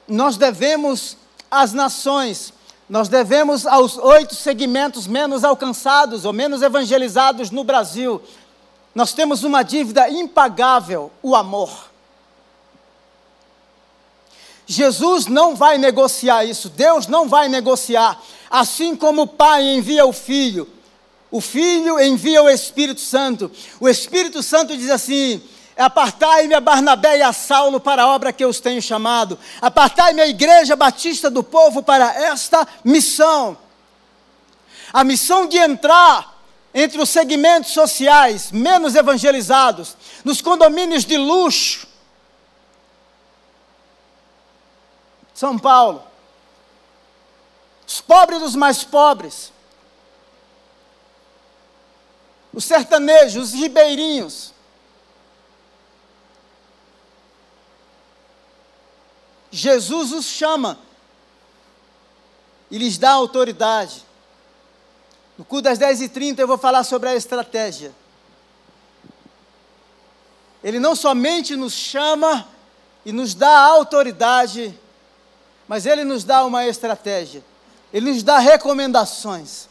nós devemos às nações, nós devemos aos oito segmentos menos alcançados ou menos evangelizados no Brasil, nós temos uma dívida impagável: o amor. Jesus não vai negociar isso, Deus não vai negociar. Assim como o Pai envia o Filho, o Filho envia o Espírito Santo. O Espírito Santo diz assim: Apartai-me a Barnabé e a Saulo para a obra que eu os tenho chamado. Apartai-me a igreja batista do povo para esta missão. A missão de entrar entre os segmentos sociais menos evangelizados, nos condomínios de luxo. São Paulo. Os pobres dos mais pobres. Os sertanejos, os ribeirinhos Jesus os chama e lhes dá autoridade. No culto das 10h30 eu vou falar sobre a estratégia. Ele não somente nos chama e nos dá autoridade, mas ele nos dá uma estratégia. Ele nos dá recomendações.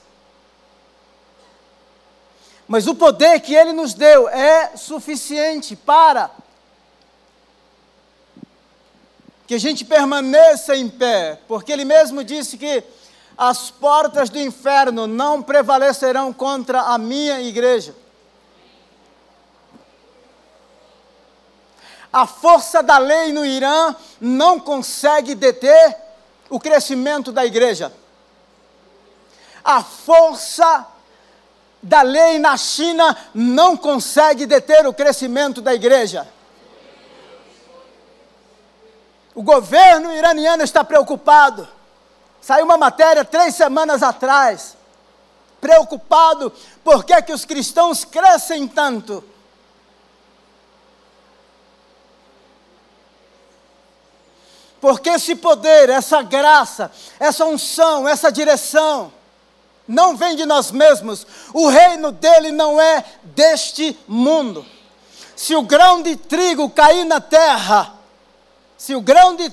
Mas o poder que ele nos deu é suficiente para que a gente permaneça em pé, porque ele mesmo disse que as portas do inferno não prevalecerão contra a minha igreja. A força da lei no Irã não consegue deter o crescimento da igreja. A força da lei na China não consegue deter o crescimento da igreja. O governo iraniano está preocupado. Saiu uma matéria três semanas atrás, preocupado por que, que os cristãos crescem tanto. Porque esse poder, essa graça, essa unção, essa direção, não vem de nós mesmos. O reino dele não é deste mundo. Se o grão de trigo cair na terra, se o grão de,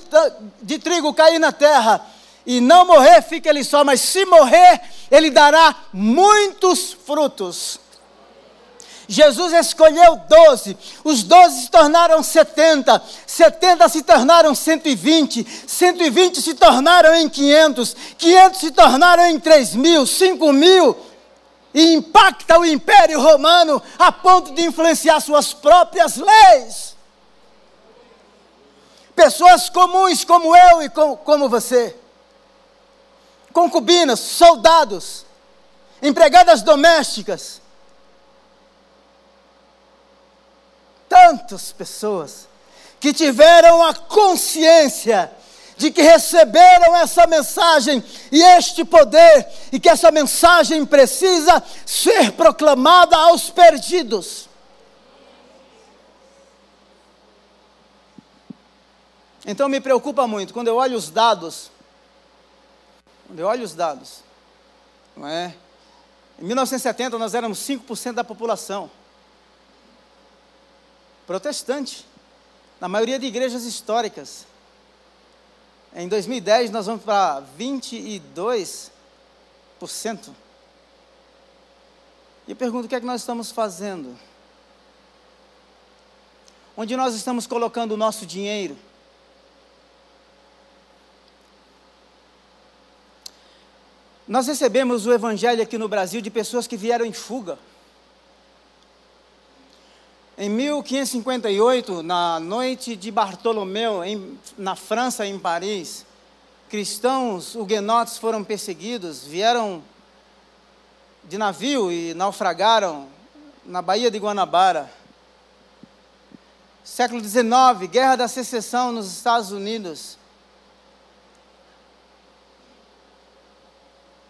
de trigo cair na terra, e não morrer, fica ele só, mas se morrer, ele dará muitos frutos. Jesus escolheu doze, os doze se tornaram setenta, setenta se tornaram cento e vinte, cento e vinte se tornaram em quinhentos, quinhentos se tornaram em três mil, cinco mil, e impacta o Império Romano a ponto de influenciar suas próprias leis. Pessoas comuns como eu e como, como você. Concubinas, soldados, empregadas domésticas. Tantas pessoas que tiveram a consciência de que receberam essa mensagem e este poder, e que essa mensagem precisa ser proclamada aos perdidos. Então me preocupa muito quando eu olho os dados quando eu olho os dados, não é? Em 1970 nós éramos 5% da população. Protestante. Na maioria de igrejas históricas. Em 2010 nós vamos para 22%. E eu pergunto o que é que nós estamos fazendo? Onde nós estamos colocando o nosso dinheiro? Nós recebemos o evangelho aqui no Brasil de pessoas que vieram em fuga. Em 1558, na noite de Bartolomeu, em, na França, em Paris, cristãos huguenotes foram perseguidos, vieram de navio e naufragaram na Baía de Guanabara. Século XIX, Guerra da Secessão nos Estados Unidos.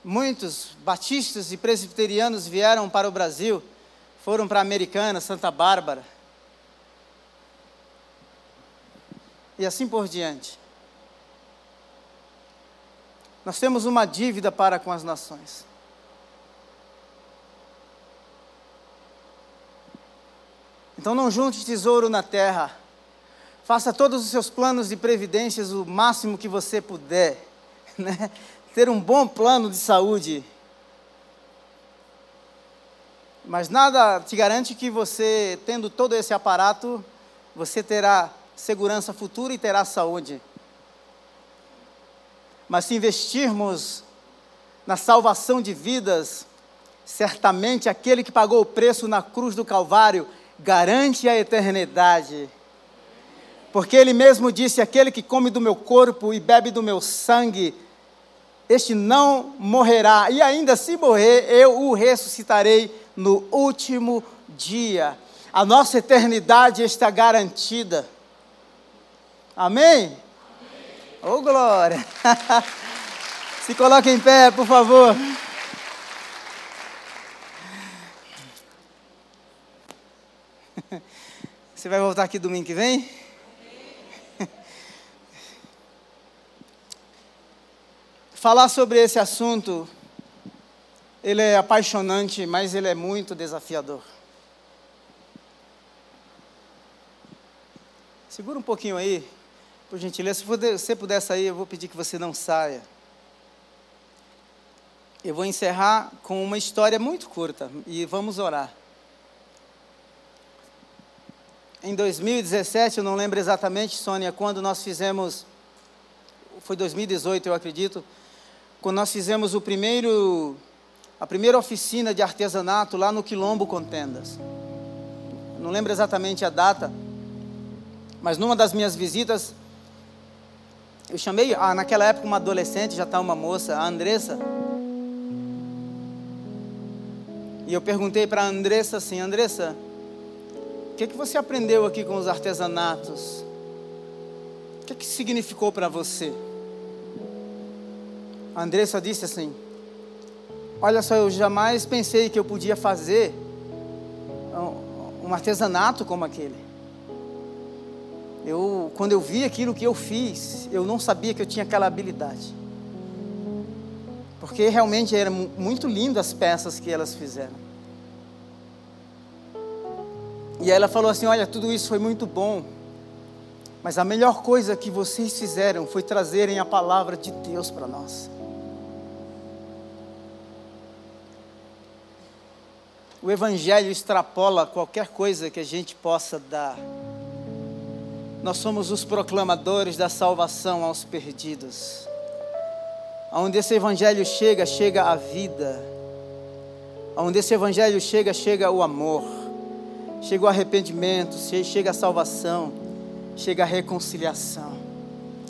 muitos batistas e presbiterianos vieram para o Brasil, foram para a Americana, Santa Bárbara. E assim por diante. Nós temos uma dívida para com as nações. Então não junte tesouro na terra. Faça todos os seus planos de previdências o máximo que você puder. Né? ter um bom plano de saúde. Mas nada te garante que você, tendo todo esse aparato, você terá segurança futura e terá saúde. Mas se investirmos na salvação de vidas, certamente aquele que pagou o preço na cruz do Calvário garante a eternidade. Porque ele mesmo disse: aquele que come do meu corpo e bebe do meu sangue, este não morrerá, e ainda se morrer, eu o ressuscitarei no último dia. A nossa eternidade está garantida. Amém? Ô oh, glória! se coloque em pé, por favor. Você vai voltar aqui domingo que vem? Falar sobre esse assunto, ele é apaixonante, mas ele é muito desafiador. Segura um pouquinho aí, por gentileza. Se você puder sair, eu vou pedir que você não saia. Eu vou encerrar com uma história muito curta e vamos orar. Em 2017, eu não lembro exatamente, Sônia, quando nós fizemos, foi 2018, eu acredito, quando nós fizemos o primeiro, a primeira oficina de artesanato lá no Quilombo Contendas. Não lembro exatamente a data, mas numa das minhas visitas, eu chamei, ah, naquela época, uma adolescente, já está uma moça, a Andressa. E eu perguntei para a Andressa assim: Andressa, o que, que você aprendeu aqui com os artesanatos? O que, que significou para você? A Andressa disse assim: Olha só, eu jamais pensei que eu podia fazer um artesanato como aquele. Eu, quando eu vi aquilo que eu fiz, eu não sabia que eu tinha aquela habilidade. Porque realmente eram muito lindas as peças que elas fizeram. E ela falou assim: Olha, tudo isso foi muito bom, mas a melhor coisa que vocês fizeram foi trazerem a palavra de Deus para nós. O Evangelho extrapola qualquer coisa que a gente possa dar. Nós somos os proclamadores da salvação aos perdidos. Onde esse Evangelho chega, chega a vida. Onde esse Evangelho chega, chega o amor. Chega o arrependimento, chega a salvação, chega a reconciliação.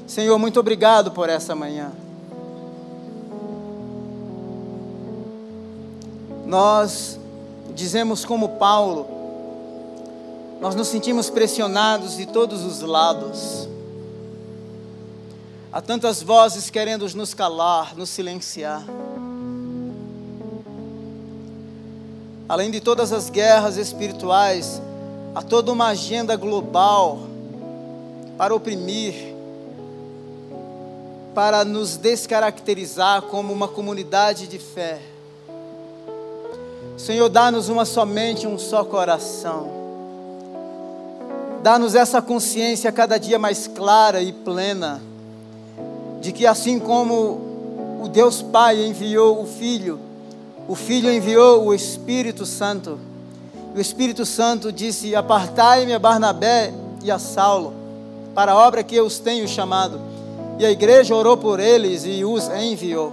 Senhor, muito obrigado por essa manhã. Nós dizemos como Paulo, nós nos sentimos pressionados de todos os lados. Há tantas vozes querendo nos calar, nos silenciar. Além de todas as guerras espirituais, há toda uma agenda global para oprimir, para nos descaracterizar como uma comunidade de fé. Senhor, dá-nos uma somente, um só coração. Dá-nos essa consciência cada dia mais clara e plena, de que assim como o Deus Pai enviou o Filho, o Filho enviou o Espírito Santo. E o Espírito Santo disse: Apartai-me a Barnabé e a Saulo, para a obra que eu os tenho chamado. E a igreja orou por eles e os enviou.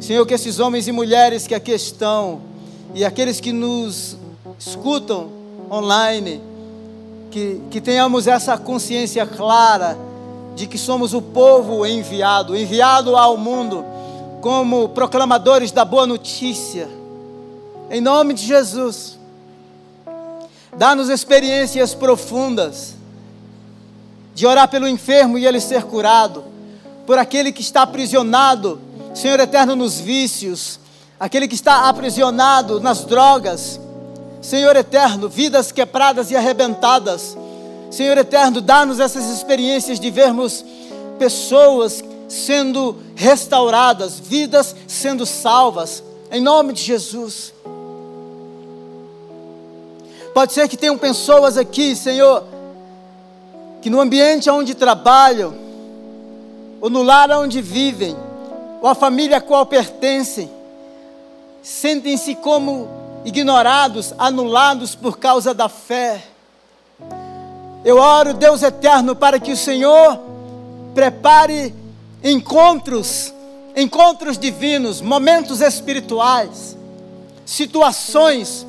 Senhor, que esses homens e mulheres que aqui estão, e aqueles que nos escutam online, que, que tenhamos essa consciência clara de que somos o povo enviado, enviado ao mundo como proclamadores da boa notícia. Em nome de Jesus, dá-nos experiências profundas de orar pelo enfermo e ele ser curado, por aquele que está aprisionado, Senhor eterno, nos vícios, aquele que está aprisionado nas drogas. Senhor eterno, vidas quebradas e arrebentadas. Senhor eterno, dá-nos essas experiências de vermos pessoas sendo restauradas, vidas sendo salvas, em nome de Jesus. Pode ser que tenham pessoas aqui, Senhor, que no ambiente onde trabalham, ou no lar onde vivem, ou a família a qual pertencem, sentem-se como ignorados, anulados por causa da fé. Eu oro, Deus eterno, para que o Senhor prepare encontros, encontros divinos, momentos espirituais, situações,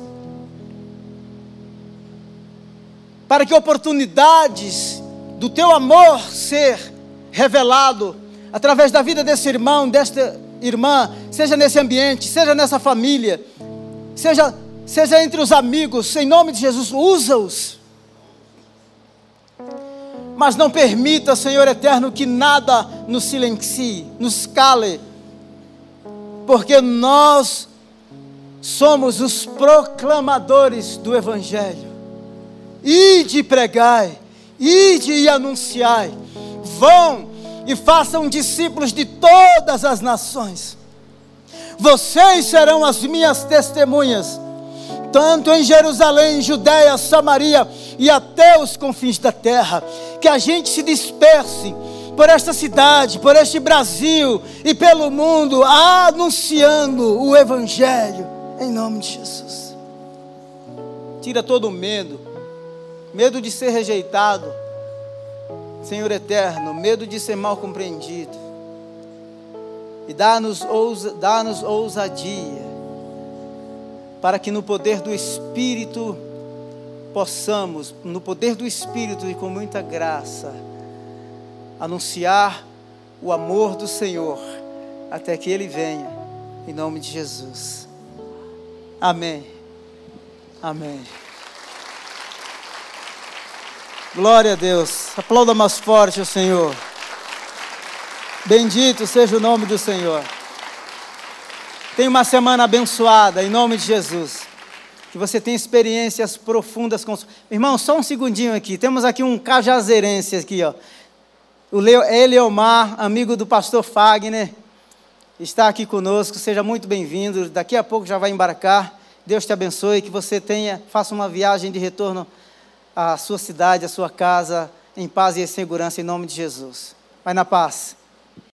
para que oportunidades do teu amor ser revelado através da vida desse irmão, desta irmã, seja nesse ambiente, seja nessa família, seja, seja entre os amigos, em nome de Jesus, usa-os. Mas não permita, Senhor eterno, que nada nos silencie, nos cale, porque nós somos os proclamadores do Evangelho. Ide e pregai, ide e anunciai. Vão e façam discípulos de todas as nações. Vocês serão as minhas testemunhas, tanto em Jerusalém, Judéia, Samaria e até os confins da terra. Que a gente se disperse por esta cidade, por este Brasil e pelo mundo, anunciando o Evangelho, em nome de Jesus. Tira todo o medo, medo de ser rejeitado, Senhor eterno, medo de ser mal compreendido, e dá-nos ousa, dá ousadia, para que no poder do Espírito possamos, no poder do Espírito e com muita graça, anunciar o amor do Senhor até que Ele venha, em nome de Jesus. Amém. Amém. Glória a Deus. Aplauda mais forte o Senhor. Bendito seja o nome do Senhor. Tenha uma semana abençoada, em nome de Jesus. Que você tenha experiências profundas com. Irmão, só um segundinho aqui. Temos aqui um cajazeirense aqui, ó. O Leo, Eleomar, amigo do pastor Fagner, está aqui conosco. Seja muito bem-vindo. Daqui a pouco já vai embarcar. Deus te abençoe, que você tenha, faça uma viagem de retorno à sua cidade, à sua casa, em paz e em segurança, em nome de Jesus. Vai na paz.